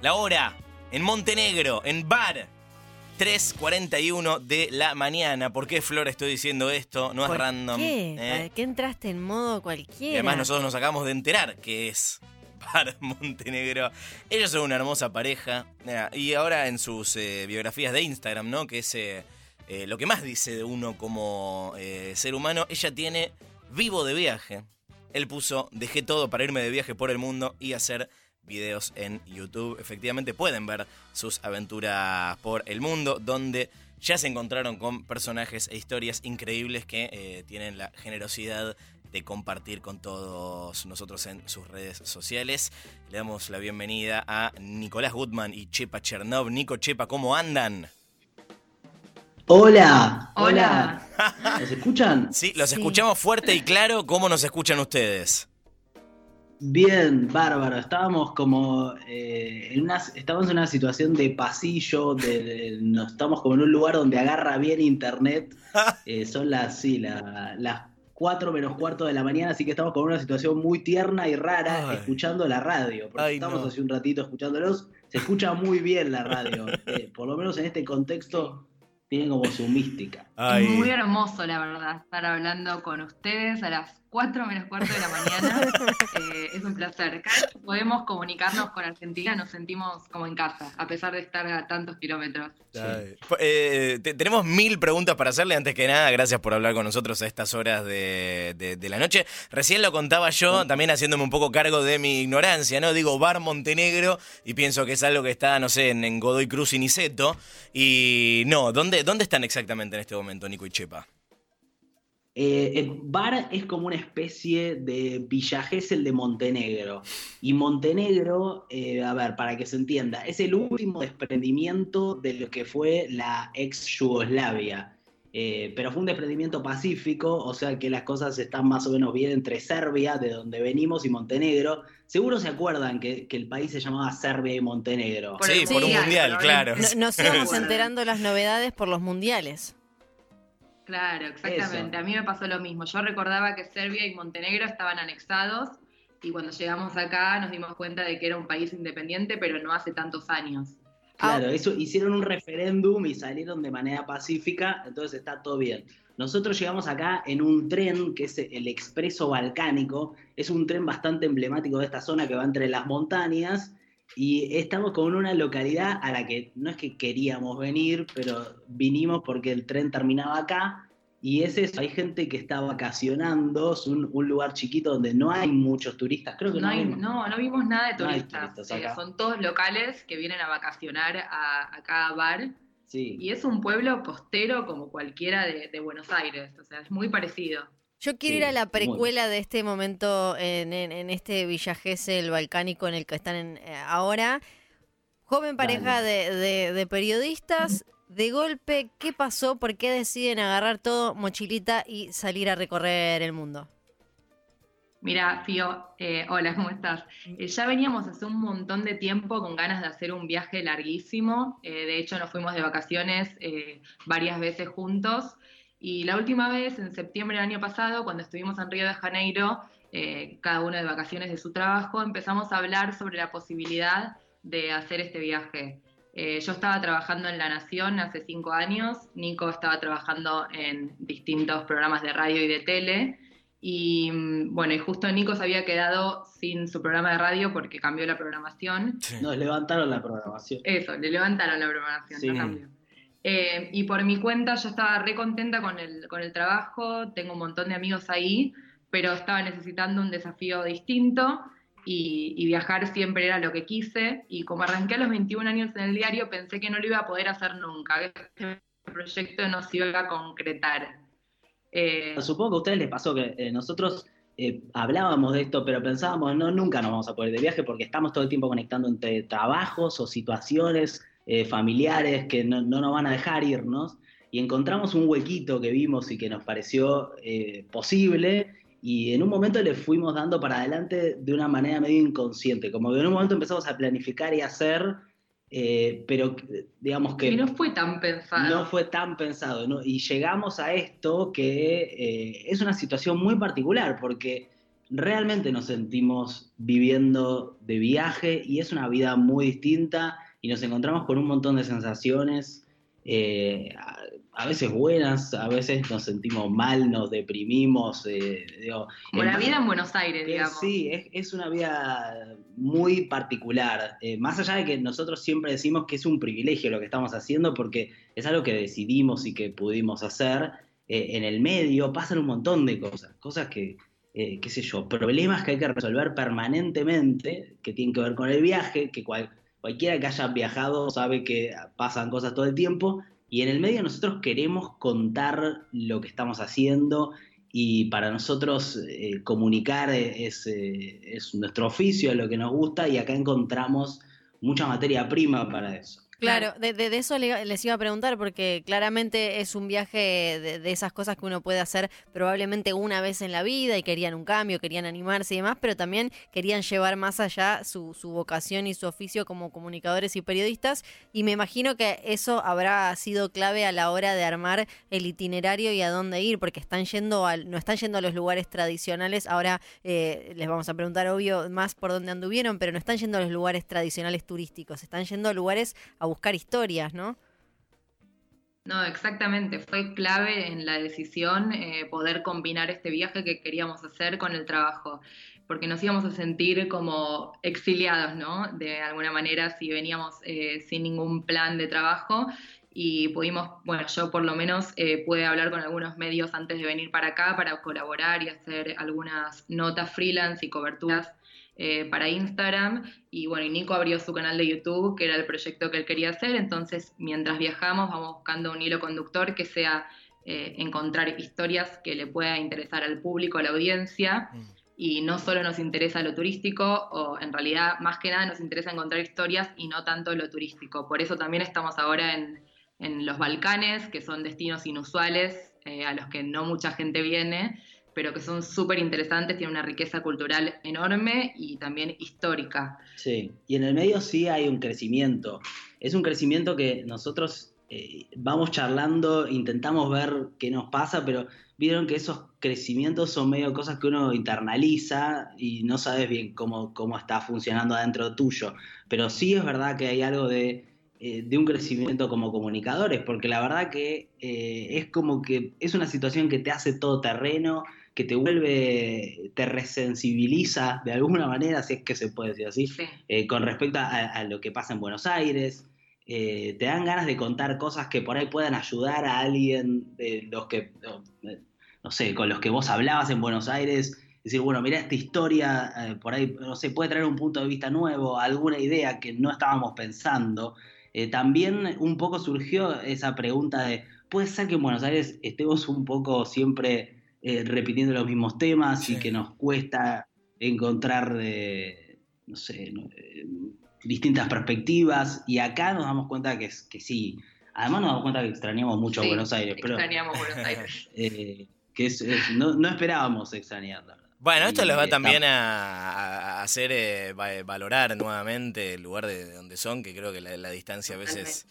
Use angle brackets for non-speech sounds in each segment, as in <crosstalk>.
La hora en Montenegro, en Bar. 3.41 de la mañana. ¿Por qué, Flor, estoy diciendo esto? No es ¿Por random. ¿Qué? ¿eh? ¿Para qué entraste en modo cualquiera? Y además nosotros nos acabamos de enterar que es Bar Montenegro. Ellos son una hermosa pareja. Y ahora en sus eh, biografías de Instagram, ¿no? Que es eh, lo que más dice de uno como ser humano. Ella tiene vivo de viaje. Él puso, dejé todo para irme de viaje por el mundo y hacer videos en YouTube. Efectivamente pueden ver sus aventuras por el mundo, donde ya se encontraron con personajes e historias increíbles que eh, tienen la generosidad de compartir con todos nosotros en sus redes sociales. Le damos la bienvenida a Nicolás Goodman y Chepa Chernov. Nico, Chepa, ¿cómo andan? Hola, Hola. ¿Nos escuchan? Sí, los Sí. escuchamos fuerte y claro. ¿Cómo nos escuchan ustedes? Bien, bárbaro. Estábamos como eh, en una, estamos en una situación de pasillo, de, de- no, estamos como en un lugar donde agarra bien internet. <laughs> Eh, son las, sí, la- las 4 menos cuarto de la mañana, así que estamos con una situación muy tierna y rara Ay. escuchando la radio. Porque Ay, estamos no. hace un ratito escuchándolos. Se escucha muy bien la radio. <laughs> Eh, por lo menos en este contexto tiene como su mística. Es muy hermoso, la verdad, estar hablando con ustedes a las 4 menos cuarto de la mañana. <laughs> Eh, es un placer. Cada vez que podemos comunicarnos con Argentina nos sentimos como en casa, a pesar de estar a tantos kilómetros. Eh, te- tenemos mil preguntas para hacerle. Antes que nada, gracias por hablar con nosotros a estas horas de, de- de la noche. Recién lo contaba yo, también haciéndome un poco cargo de mi ignorancia, ¿no? Digo Bar Montenegro y pienso que es algo que está, no sé, en, en Godoy Cruz y Niceto. Y no, ¿dónde, ¿dónde están exactamente en este momento, Nico y Chepa? Eh, el Bar es como una especie de Villa Gesell de Montenegro. Y Montenegro, eh, a ver, para que se entienda, es el último desprendimiento de lo que fue la ex Yugoslavia. Eh, pero fue un desprendimiento pacífico, o sea que las cosas están más o menos bien entre Serbia, de donde venimos, y Montenegro. Seguro se acuerdan que, que el país se llamaba Serbia y Montenegro. Por sí, el por un mundial, claro. No- nos <laughs> íbamos enterando las novedades por los mundiales. Claro, exactamente. Eso. A mí me pasó lo mismo. Yo recordaba que Serbia y Montenegro estaban anexados y cuando llegamos acá nos dimos cuenta de que era un país independiente, pero no hace tantos años. Claro, eso, hicieron un referéndum y salieron de manera pacífica, entonces está todo bien. Nosotros llegamos acá en un tren que es el Expreso Balcánico, es un tren bastante emblemático de esta zona que va entre las montañas y estamos con una localidad a la que no es que queríamos venir, pero vinimos porque el tren terminaba acá y es eso, hay gente que está vacacionando, es un, un lugar chiquito donde no hay muchos turistas, creo que No, no, hay- no, no vimos nada de No hay turistas. turistas Eh, son todos locales que vienen a vacacionar a, a cada bar. Sí. Y es un pueblo costero como cualquiera de, de Buenos Aires. O sea, es muy parecido. Yo quiero Sí, ir a la precuela de este momento en, en- en este Villa Gesell balcánico en el que están en- eh, ahora. Joven pareja de, de- de periodistas, de golpe, ¿qué pasó? ¿Por qué deciden agarrar todo, mochilita y salir a recorrer el mundo? Mira, Fío, eh, hola, ¿cómo estás? Eh, ya veníamos hace un montón de tiempo con ganas de hacer un viaje larguísimo. Eh, de hecho, nos fuimos de vacaciones eh, varias veces juntos. Y la última vez, en septiembre del año pasado, cuando estuvimos en Río de Janeiro, eh, cada uno de vacaciones de su trabajo, empezamos a hablar sobre la posibilidad de hacer este viaje. Eh, yo estaba trabajando en La Nación hace cinco años, Nico estaba trabajando en distintos programas de radio y de tele. Y mm, bueno, y justo Nico se había quedado sin su programa de radio porque cambió la programación. Nos levantaron la programación. Eso, le levantaron la programación, Sí. no cambió. Eh, y por mi cuenta yo estaba re contenta con el, con el trabajo, tengo un montón de amigos ahí, pero estaba necesitando un desafío distinto y, viajar siempre era lo que quise. Y como arranqué a los 21 años en el diario, pensé que no lo iba a poder hacer nunca, que este proyecto no se iba a concretar. Eh, Supongo que a ustedes les pasó que eh, nosotros hablábamos de esto, pero pensábamos, no, nunca nos vamos a poder de viaje porque estamos todo el tiempo conectando entre trabajos o situaciones eh, familiares que no, no nos van a dejar irnos. Y encontramos un huequito que vimos y que nos pareció eh, posible. Y en un momento le fuimos dando para adelante de una manera medio inconsciente. Como que en un momento empezamos a planificar y hacer, eh, pero digamos que y no fue tan pensado. no fue tan pensado. ¿no? Y llegamos a esto que es una situación muy particular, porque realmente nos sentimos viviendo de viaje y es una vida muy distinta y nos encontramos con un montón de sensaciones, eh, a, veces buenas, a veces nos sentimos mal, nos deprimimos. Eh, Como la vida en Buenos Aires, digamos. Sí, es, una vida muy particular. Eh, más allá de que nosotros siempre decimos que es un privilegio lo que estamos haciendo porque es algo que decidimos y que pudimos hacer, en el medio pasan un montón de cosas, cosas que, qué sé yo, problemas que hay que resolver permanentemente, que tienen que ver con el viaje, que cual, cualquiera que haya viajado sabe que pasan cosas todo el tiempo y en el medio nosotros queremos contar lo que estamos haciendo y para nosotros eh, comunicar es, eh, es, nuestro oficio, es lo que nos gusta y acá encontramos mucha materia prima para eso. Claro, de, de, eso les iba a preguntar porque claramente es un viaje de, esas cosas que uno puede hacer probablemente una vez en la vida y querían un cambio, querían animarse y demás, pero también querían llevar más allá su, su vocación y su oficio como comunicadores y periodistas y me imagino que eso habrá sido clave a la hora de armar el itinerario y a dónde ir porque están yendo no están yendo a los lugares tradicionales, ahora eh, les vamos a preguntar obvio más por dónde anduvieron, pero no están yendo a los lugares tradicionales turísticos, están yendo a lugares buscar historias, ¿no? No, exactamente. Fue clave en la decisión eh, poder combinar este viaje que queríamos hacer con el trabajo, porque nos íbamos a sentir como exiliados, ¿no? De alguna manera, si veníamos eh, sin ningún plan de trabajo y pudimos, bueno, yo por lo menos eh, pude hablar con algunos medios antes de venir para acá para colaborar y hacer algunas notas freelance y coberturas eh, para Instagram y bueno, y Nico abrió su canal de YouTube, que era el proyecto que él quería hacer, entonces mientras viajamos vamos buscando un hilo conductor que sea eh, encontrar historias que le pueda interesar al público, a la audiencia. Mm. Y no solo nos interesa lo turístico, o en realidad más que nada nos interesa encontrar historias y no tanto lo turístico. Por eso también estamos ahora en, en los Balcanes, que son destinos inusuales eh, a los que no mucha gente viene pero que son súper interesantes, tienen una riqueza cultural enorme y también histórica. Sí, y en el medio sí hay un crecimiento. Es un crecimiento que nosotros eh, vamos charlando, intentamos ver qué nos pasa, pero vieron que esos crecimientos son medio cosas que uno internaliza y no sabes bien cómo, cómo está funcionando adentro tuyo. Pero sí es verdad que hay algo de eh, de un crecimiento como comunicadores, porque la verdad que eh, es como que es una situación que te hace todo terreno, que te vuelve, te resensibiliza de alguna manera, si es que se puede decir así, eh, con respecto a, lo que pasa en Buenos Aires. Eh, te dan ganas de contar cosas que por ahí puedan ayudar a alguien de los que, no sé, con los que vos hablabas en Buenos Aires. Decir, bueno, mira esta historia, eh, por ahí, no sé, puede traer un punto de vista nuevo, alguna idea que no estábamos pensando. también un poco surgió esa pregunta de, ¿puede ser que en Buenos Aires estemos un poco siempre eh, repitiendo los mismos temas y que nos cuesta encontrar, eh, no sé, eh, distintas perspectivas. Y acá nos damos cuenta que, que sí. Además nos damos cuenta que extrañamos mucho a Buenos Aires. Extrañamos Buenos <laughs> Aires. que no, no esperábamos extrañarla. Bueno, esto les va también a, hacer valorar nuevamente el lugar de, donde son, que creo que la distancia a veces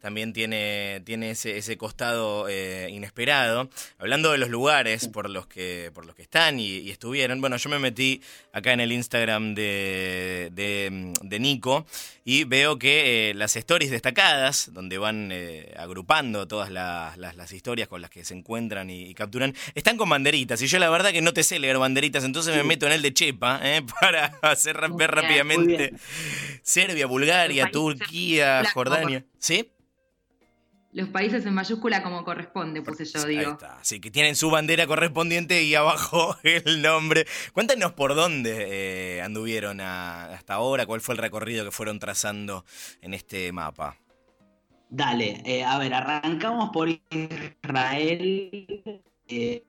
también tiene, tiene ese, ese costado eh, inesperado. Hablando de los lugares por los que, por los que están y, estuvieron, bueno, yo me metí acá en el Instagram de, de, Nico y veo que eh, las stories destacadas, donde van eh, agrupando todas las, las, historias con las que se encuentran y, capturan, están con banderitas. Y yo la verdad que no te sé leer banderitas, entonces me meto en el de Chepa <laughs> para hacer ver rápidamente Serbia, Bulgaria, Turquía, Jordania. ¿Sí? Los países en mayúscula como corresponde, puse yo, digo. Ahí está. Sí, que tienen su bandera correspondiente y abajo <laughs> el nombre. Cuéntanos por dónde eh, anduvieron hasta ahora, cuál fue el recorrido que fueron trazando en este mapa. Dale, eh, a ver, arrancamos por Israel. Eh,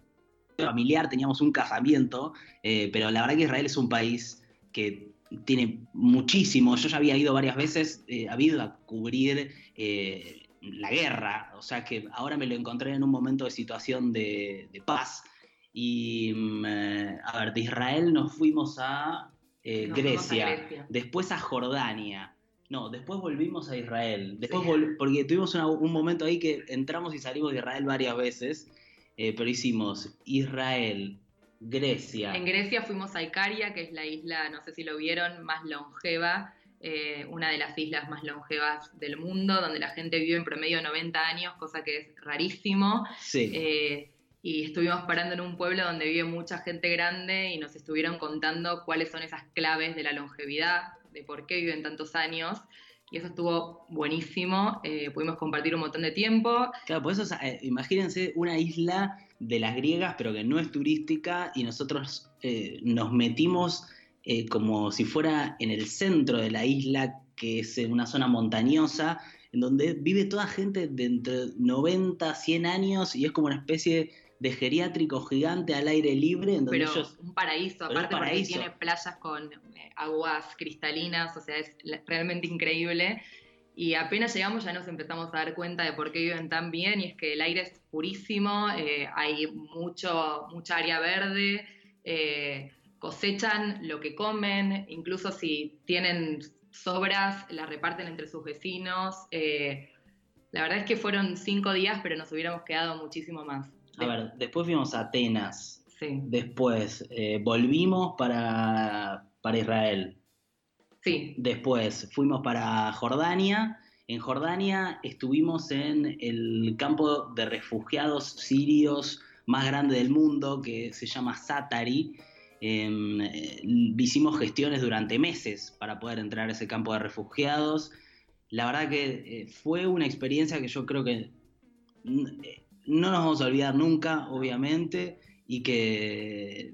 familiar, teníamos un casamiento, pero la verdad que Israel es un país que tiene muchísimo. Yo ya había ido varias veces, había ido a cubrir la guerra, o sea que ahora me lo encontré en un momento de situación de, paz. Y mm, eh, a ver, de Israel nos fuimos a, eh, Grecia, después a Jordania. No, después volvimos a Israel. Después porque tuvimos un momento ahí que entramos y salimos de Israel varias veces, eh, pero hicimos Israel, Grecia. En Grecia fuimos a Icaria, que es la isla, no sé si lo vieron, más longeva, eh, una de las islas más longevas del mundo, donde la gente vive en promedio 90 años, cosa que es rarísimo. Sí. Eh, y estuvimos parando en un pueblo donde vive mucha gente grande y nos estuvieron contando cuáles son esas claves de la longevidad, de por qué viven tantos años. Y eso estuvo buenísimo, eh, pudimos compartir un montón de tiempo. Claro, por eso, imagínense una isla de las griegas, pero que no es turística, y nosotros nos metimos como si fuera en el centro de la isla, que es en una zona montañosa, en donde vive toda gente de entre 90, 100 años, y es como una especie de geriátrico gigante al aire libre. En donde pero ellos... un paraíso, aparte porque tiene playas con eh, aguas cristalinas, o sea, es realmente increíble. Y apenas llegamos ya nos empezamos a dar cuenta de por qué viven tan bien y es que el aire es purísimo, eh, hay mucho, mucha área verde, eh, cosechan lo que comen, incluso si tienen sobras, las reparten entre sus vecinos. la verdad es que fueron cinco días, pero nos hubiéramos quedado muchísimo más. A ver, después fuimos a Atenas. Sí. Después eh, volvimos para, para Israel. Sí. Después fuimos para Jordania. En Jordania estuvimos en el campo de refugiados sirios más grande del mundo, que se llama Satari. Em, eh, hicimos gestiones durante meses para poder entrar a ese campo de refugiados. La verdad que eh, fue una experiencia que yo creo que no nos vamos a olvidar nunca, obviamente, y que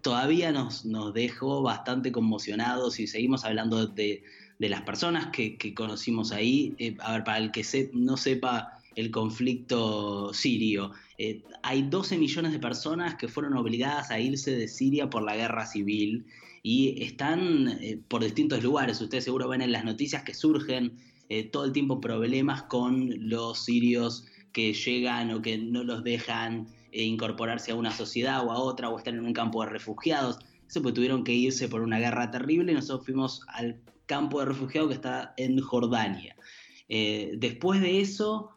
todavía nos, nos dejó bastante conmocionados y seguimos hablando de, las personas que, conocimos ahí. Eh, a ver, para el que no sepa el conflicto sirio, eh, hay 12 millones de personas que fueron obligadas a irse de Siria por la guerra civil y están eh, por distintos lugares. Ustedes seguro ven en las noticias que surgen todo el tiempo problemas con los sirios que llegan o que no los dejan eh, incorporarse a una sociedad o a otra o están en un campo de refugiados. Eso pues tuvieron que irse por una guerra terrible y nosotros fuimos al campo de refugiados que está en Jordania. Eh, después de eso,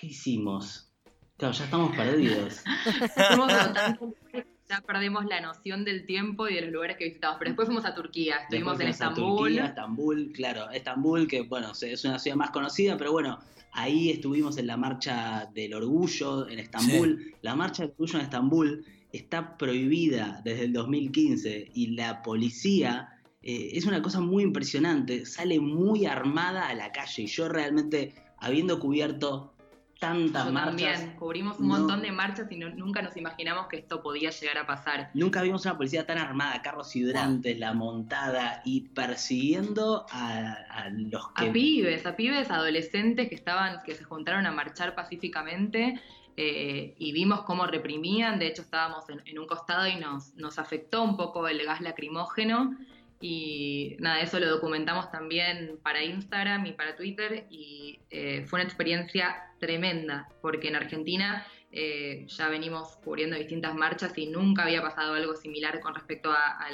¿qué hicimos? Claro, ya estamos perdidos. <laughs> ya perdimos la noción del tiempo y de los lugares que visitamos. Pero después fuimos a Turquía, estuvimos en Estambul. Turquía, Estambul, claro, Estambul, que bueno, es una ciudad más conocida, pero bueno, Ahí estuvimos en la marcha del orgullo en Estambul. La marcha del orgullo en Estambul está prohibida desde el 2015 y la policía eh, es una cosa muy impresionante, sale muy armada a la calle y yo realmente, habiendo cubierto tantas marchas. También cubrimos un montón de marchas y nunca nos imaginamos que esto podía llegar a pasar. Nunca vimos una policía tan armada, carros hidrantes, la montada y persiguiendo a, los que... A pibes, a pibes adolescentes que estaban, que se juntaron a marchar pacíficamente. Eh, y vimos cómo reprimían, de hecho estábamos en, un costado y nos, nos afectó un poco el gas lacrimógeno, y nada, eso lo documentamos también para Instagram y para Twitter y eh, fue una experiencia tremenda, porque en Argentina eh, ya venimos cubriendo distintas marchas y nunca había pasado algo similar con respecto a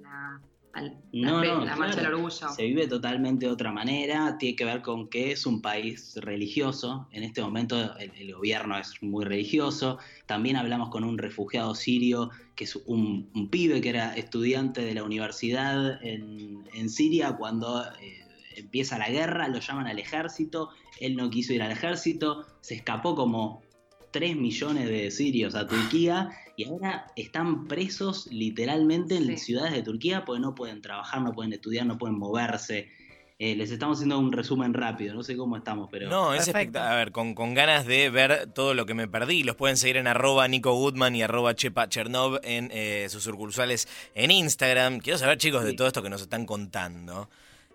la no, la marcha del orgullo. Se vive totalmente de otra manera, tiene que ver con que es un país religioso, en este momento el, gobierno es muy religioso, también hablamos con un refugiado sirio, que es un, pibe que era estudiante de la universidad en, Siria. Cuando... Eh, empieza la guerra, lo llaman al ejército, él no quiso ir al ejército, se escapó como 3 millones de sirios a Turquía y ahora están presos literalmente en ciudades de Turquía porque no pueden trabajar, no pueden estudiar, no pueden moverse. Eh, les estamos haciendo un resumen rápido, no sé cómo estamos, pero... No, es espectacular. A ver, con, ganas de ver todo lo que me perdí. Los pueden seguir en arroba Nico Goodman y arroba Chepa Chernov en eh, sus sucursales en Instagram. Quiero saber, chicos, de todo esto que nos están contando.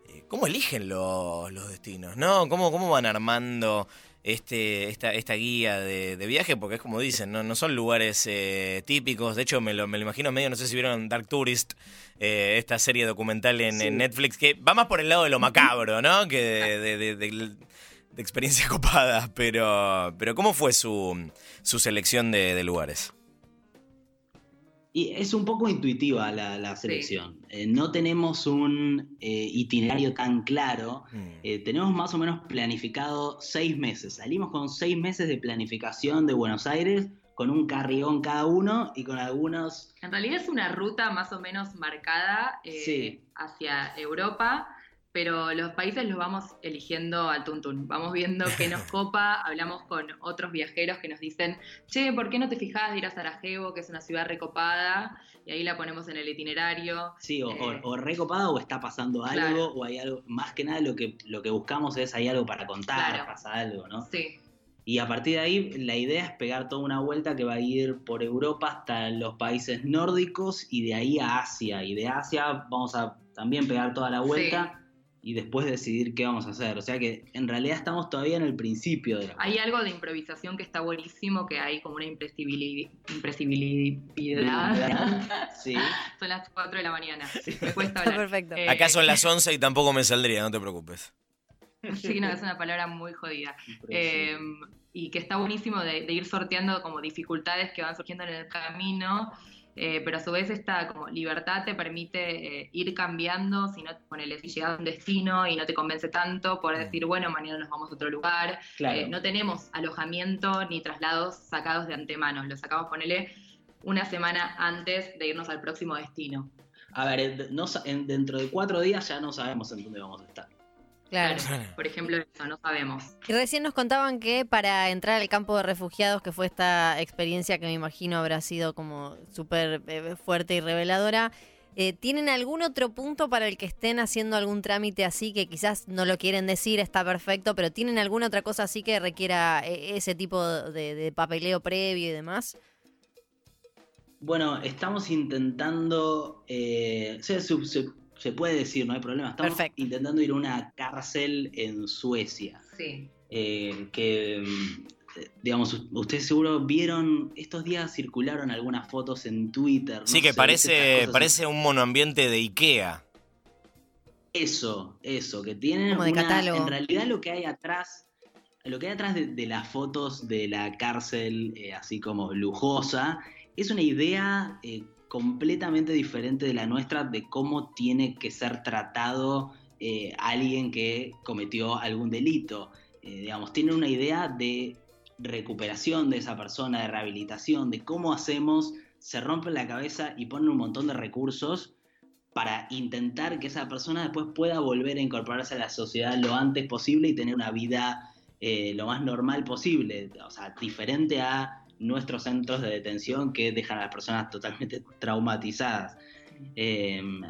Eh, ¿Cómo eligen los, los destinos? ¿No? ¿Cómo, ¿Cómo van armando este, esta, esta guía de, viaje, porque es como dicen, no, no son lugares eh, típicos. De hecho, me lo, me lo imagino medio, no sé si vieron Dark Tourist, eh, esta serie documental en, Netflix, que va más por el lado de lo macabro, ¿no? Que de, de, experiencia <laughs> copada. Pero, pero ¿cómo fue su, su selección de lugares? Y es un poco intuitiva la, selección. Eh, no tenemos un eh, itinerario tan claro. Mm. Eh, tenemos más o menos planificado seis meses. Salimos con seis meses de planificación de Buenos Aires, con un carrión cada uno y con algunos... En realidad es una ruta más o menos marcada eh, hacia Europa, pero los países los vamos eligiendo al tuntún. Vamos viendo qué nos <laughs> copa, hablamos con otros viajeros que nos dicen, che, ¿por qué no te fijas de ir a Sarajevo, que es una ciudad recopada? Y ahí la ponemos en el itinerario. Sí, o, eh, recopada o está pasando algo, o hay algo, más que nada lo que, lo que buscamos es hay algo para contar, pasa algo, ¿no? Sí. Y a partir de ahí, la idea es pegar toda una vuelta que va a ir por Europa hasta los países nórdicos y de ahí a Asia. Y de Asia vamos a también pegar toda la vuelta y después decidir qué vamos a hacer. O sea que en realidad estamos todavía en el principio de la Hay algo de improvisación que está buenísimo, que hay como una impresibilidad. <laughs> sí. Son las 4 de la mañana. Me cuesta hablar. <laughs> Perfecto. Eh, Acá son las <laughs> 11 y tampoco me saldría, no te preocupes. Sí, no, es una palabra muy jodida. Eh, y que está buenísimo de, ir sorteando como dificultades que van surgiendo en el camino eh, pero a su vez esta como libertad te permite eh, ir cambiando, si no, ponele, si llegas a un destino y no te convence tanto, mm. decir, bueno, mañana nos vamos a otro lugar. Eh, no tenemos alojamiento ni traslados sacados de antemano, los sacamos, ponele, una semana antes de irnos al próximo destino. A ver, dentro de cuatro días ya no sabemos en dónde vamos a estar. Claro. Por ejemplo, eso no sabemos. Y recién nos contaban que para entrar al campo de refugiados, que fue esta experiencia que me imagino habrá sido como súper eh, fuerte y reveladora, eh, ¿tienen algún otro punto para el que estén haciendo algún trámite así que quizás no lo quieren decir, está perfecto, pero tienen alguna otra cosa así que requiera eh, ese tipo de, papeleo previo y demás? Bueno, estamos intentando, se puede decir, no hay problema. Estamos intentando ir a una cárcel en Suecia. Sí. Eh, que, mm, digamos, ustedes seguro vieron, estos días circularon algunas fotos en Twitter. Sí, que parece, parece un monoambiente de Ikea. Eso, eso, que tienen Como de catálogo. En realidad lo que hay atrás, lo que hay atrás de, las fotos de la cárcel, eh, así como lujosa, es una idea eh, completamente diferente de la nuestra de cómo tiene que ser tratado eh, alguien que cometió algún delito. Eh, digamos, tiene una idea de recuperación de esa persona, de rehabilitación, de cómo hacemos, se rompen la cabeza y ponen un montón de recursos para intentar que esa persona después pueda volver a incorporarse a la sociedad lo antes posible y tener una vida eh, lo más normal posible, o sea, diferente a nuestros centros de detención que dejan a las personas totalmente <laughs> traumatizadas. Em,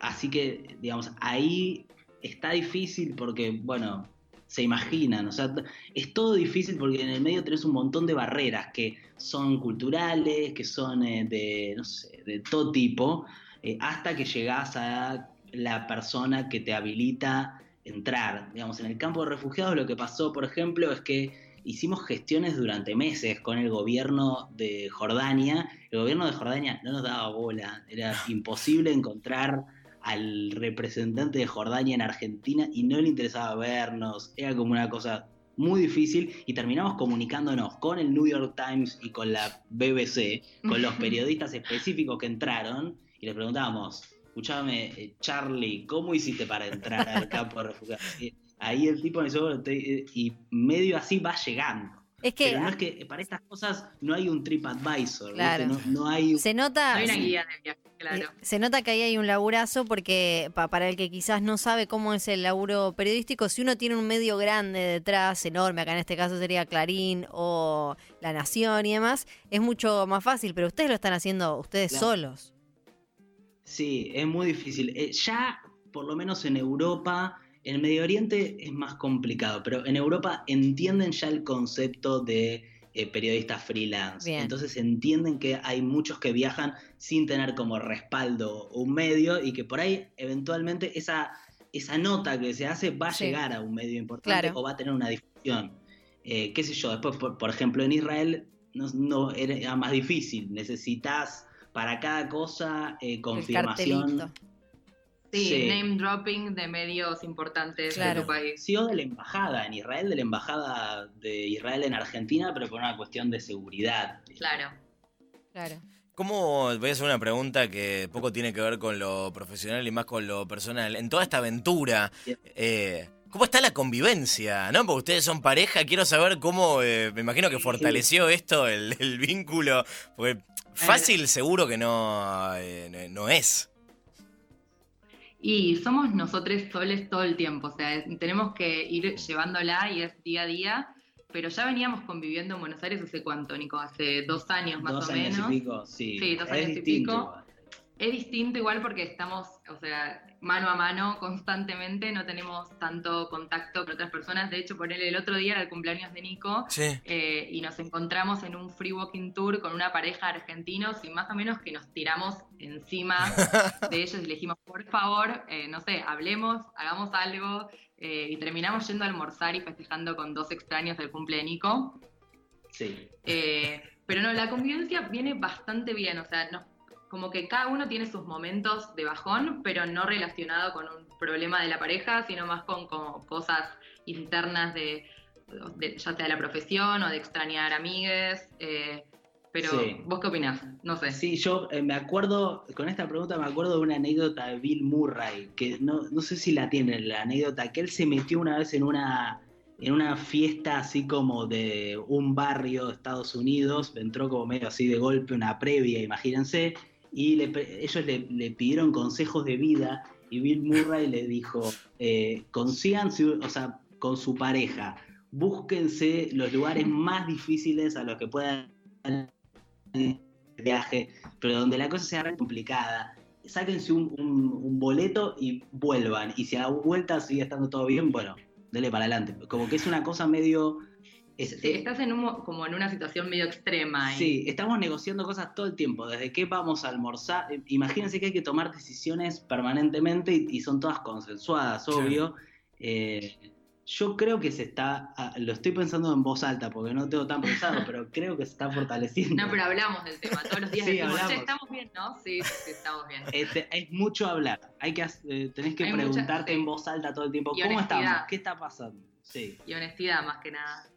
así que, digamos, ahí está difícil porque, bueno, se imaginan, o sea, es todo difícil porque en el medio tenés un montón de barreras que son culturales, que son eh, de, no sé, de todo tipo, eh, hasta que llegás a la persona que te habilita entrar. Digamos, en el campo de refugiados lo que pasó, por ejemplo, es que hicimos gestiones durante meses con el gobierno de Jordania. El gobierno de Jordania no nos daba bola, era imposible encontrar al representante de Jordania en Argentina y no le interesaba vernos, era como una cosa muy difícil y terminamos comunicándonos con el New York Times y con la BBC, con los periodistas específicos que entraron y le preguntábamos, escúchame, eh, Charlie, ¿cómo hiciste para entrar al campo de refugiados? <laughs> ahí el tipo me y medio así va llegando. Es que, Pero no es que para estas cosas no hay un TripAdvisor, no, no, hay... Se nota... hay una guía de viaje, claro. Eh, se nota que ahí hay un laburazo porque para el que quizás no sabe cómo es el laburo periodístico, si uno tiene un medio grande detrás, enorme, acá en este caso sería Clarín o La Nación y demás, es mucho más fácil, pero ustedes lo están haciendo ustedes solos. Sí, es muy difícil. Eh, ya, por lo menos en Europa en Medio Oriente es más complicado, pero en Europa entienden ya el concepto de eh, periodistas freelance. Entonces entienden que hay muchos que viajan sin tener como respaldo un medio y que por ahí eventualmente esa, esa nota que se hace va a llegar a un medio importante o va a tener una difusión. Eh, qué sé yo, después, por, ejemplo, en Israel no, era más difícil. Necesitas para cada cosa eh, confirmación Sí, name dropping de medios importantes de tu país. Sí, o de la embajada en Israel, de la embajada de Israel en Argentina, pero por una cuestión de seguridad. Claro. Claro. ¿Cómo, voy a hacer una pregunta que poco tiene que ver con lo profesional y más con lo personal? En toda esta aventura, eh, ¿Cómo está la convivencia? ¿No? Porque ustedes son pareja. Quiero saber cómo. eh, me imagino que fortaleció esto, el, el vínculo. Porque fácil, seguro que no, eh, no es. Y somos nosotros soles todo el tiempo, o sea, tenemos que ir llevándola y es día a día, pero ya veníamos conviviendo en Buenos Aires hace cuánto, Nico, hace dos años más dos o años menos. y pico, sí. Sí, dos Es años y pico. Es distinto igual porque estamos, o sea, mano a mano constantemente, no tenemos tanto contacto con otras personas. De hecho, por él el otro día era el cumpleaños de Nico Sí. eh, y nos encontramos en un free walking tour con una pareja de argentinos y más o menos que nos tiramos encima <laughs> de ellos y le dijimos, por favor, eh, no sé, hablemos, hagamos algo eh, y terminamos yendo a almorzar y festejando con dos extraños del cumple de Nico. Sí. Eh, pero no, la convivencia viene bastante bien, o sea, no- como que cada uno tiene sus momentos de bajón, pero no relacionado con un problema de la pareja, sino más con, como cosas internas de, de- ya sea de la profesión o de extrañar amigues. eh, pero, Sí. ¿vos qué opinás? No sé. Sí, yo eh, me acuerdo, con esta pregunta me acuerdo de una anécdota de Bill Murray, que no, no sé si la tienen, la anécdota, que él se metió una vez en una, en una fiesta así como de un barrio de Estados Unidos, entró como medio así de golpe, una previa, imagínense, y le ellos le, pidieron consejos de vida y Bill Murray le dijo, eh, consíganse, o sea, con su pareja, búsquense los lugares más difíciles a los que puedan viaje, pero donde la cosa sea complicada, sáquense un boleto y vuelvan. Y si a la vuelta sigue estando todo bien, bueno, dele para adelante. Como que es una cosa medio... es- Sí, estás en un, como en una situación medio extrema. Sí, estamos negociando cosas todo el tiempo, desde qué vamos a almorzar. eh, Imagínense que hay que tomar decisiones permanentemente y, y son todas consensuadas, obvio. Eh, yo creo que se está, ah, lo estoy pensando en voz alta porque no tengo tan pensado, <laughs> pero creo que se está fortaleciendo. No, pero hablamos del tema. Todos los días Sí, decimos, hablamos. estamos bien, ¿no? Sí, sí, estamos bien. Este, hay mucho hablar. Hay que, eh, tenés que Hay mucha- preguntarte sí. en voz alta todo el tiempo. Y ¿Cómo honestidad. estamos? ¿Qué está pasando? Sí. Y honestidad más que nada.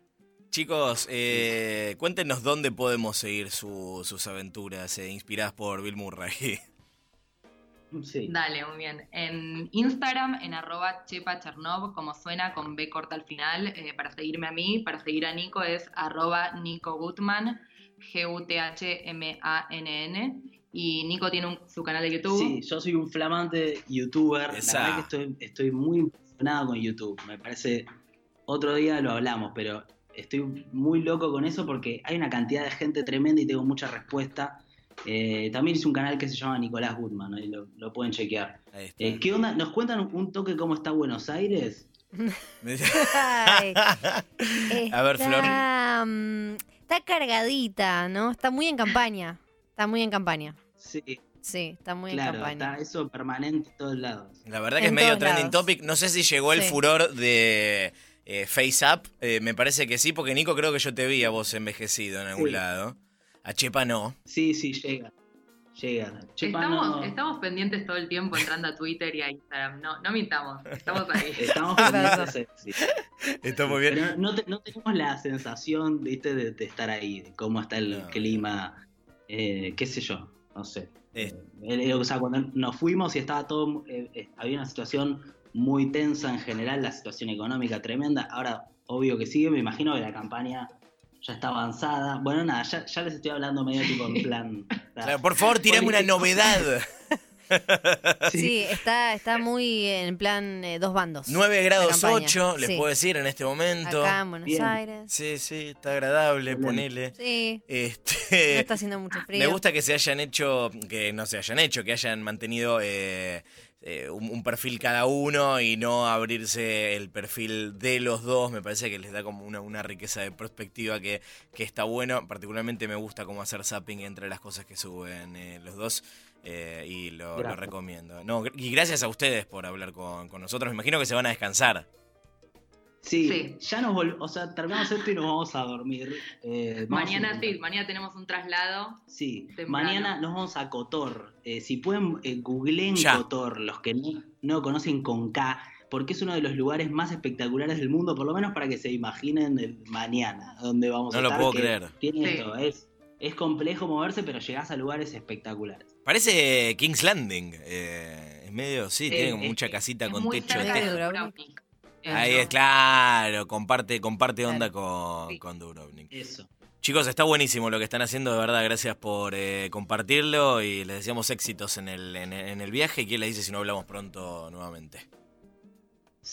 Chicos, eh, cuéntenos dónde podemos seguir su- sus aventuras eh, inspiradas por Bill Murray. <laughs> Sí. Dale, muy bien. En Instagram, en arroba chepachernov, como suena con B corta al final, eh, para seguirme a mí, para seguir a Nico es arroba Nico Gutman, G-U-T-H-M-A-N-N. Y Nico tiene un- su canal de YouTube. Sí, yo soy un flamante youtuber. Esa. La verdad que estoy, estoy muy impresionado con YouTube. Me parece. Otro día lo hablamos, pero estoy muy loco con eso porque hay una cantidad de gente tremenda y tengo mucha respuesta. Eh, también hice un canal que se llama Nicolás Goodman, ahí lo, lo pueden chequear. Ahí está. Eh, ¿Qué onda? ¿Nos cuentan un- toque cómo está Buenos Aires? <laughs> Ay, A ver, Flor. está, mm, está cargadita, ¿no? Está muy en campaña. Está muy en campaña. Sí, Sí, está muy en claro, campaña. está eso permanente en todos lados. La verdad que es medio trending lados. topic. No sé si llegó el Sí. furor de eh, Face Up. Eh, me parece que sí, porque Nico creo que yo te vi a vos envejecido en algún Sí. lado. A Chepa no. Sí, sí, llega. Llega. Chepa, Estamos, no- estamos pendientes todo el tiempo entrando a Twitter y a Instagram. No, no mintamos, estamos ahí. <laughs> Estamos pendientes, sí. Está muy bien. Pero no, te- no tenemos la sensación, viste, de, de estar ahí, de cómo está el No. clima, eh, qué sé yo, no sé. Eh, eh, o sea, cuando nos fuimos y estaba todo, eh, eh, había una situación muy tensa en general, la situación económica tremenda. Ahora, obvio que sigue, me imagino que la campaña ya está avanzada. Bueno, nada, ya, ya les estoy hablando medio <laughs> tipo en plan. Claro, por favor, tirame una novedad. <laughs> Sí, está, está muy en plan eh, dos bandos. 9 La grados campaña, 8, les sí. puedo decir en este momento. Acá en Buenos Bien. Aires. Sí, sí, está agradable, Excelente. ponele. Sí, no Este, está haciendo mucho frío. me gusta que se hayan hecho, que no se hayan hecho, que hayan mantenido eh, eh, un, un perfil cada uno y no abrirse el perfil de los dos. Me parece que les da como una, una riqueza de perspectiva que, que está bueno. Particularmente me gusta cómo hacer zapping entre las cosas que suben eh, los dos. eh, y lo, lo recomiendo. No, y gracias a ustedes por hablar con, con nosotros. Me imagino que se van a descansar. Sí, Sí. ya nos volvemos, o sea, terminamos esto y nos vamos a dormir. Eh, vamos Mañana sí, mañana tenemos un traslado. Sí, temprano. mañana nos vamos a Cotor. Eh, si pueden, eh, googleen Ya. Cotor, los que no, no conocen con K, porque es uno de los lugares más espectaculares del mundo, por lo menos para que se imaginen el mañana, donde vamos No a lo estar. puedo que creer. Tiene Sí. esto, es, es complejo moverse, pero llegás a lugares espectaculares. Parece King's Landing. eh, es medio, sí, Sí, tiene como mucha casita Es con muy techo de Ahí es claro, comparte, comparte onda con, Sí. con Dubrovnik. Eso. Chicos, está buenísimo lo que están haciendo, de verdad, gracias por eh, compartirlo y les deseamos éxitos en el, en, el- en el viaje. ¿Y quién le dice si no hablamos pronto nuevamente?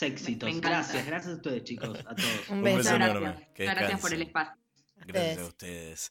Éxitos. Me. Gracias, gracias a ustedes, chicos, a todos. Un Un beso. enorme. gracias. Por el espacio. Gracias a ustedes.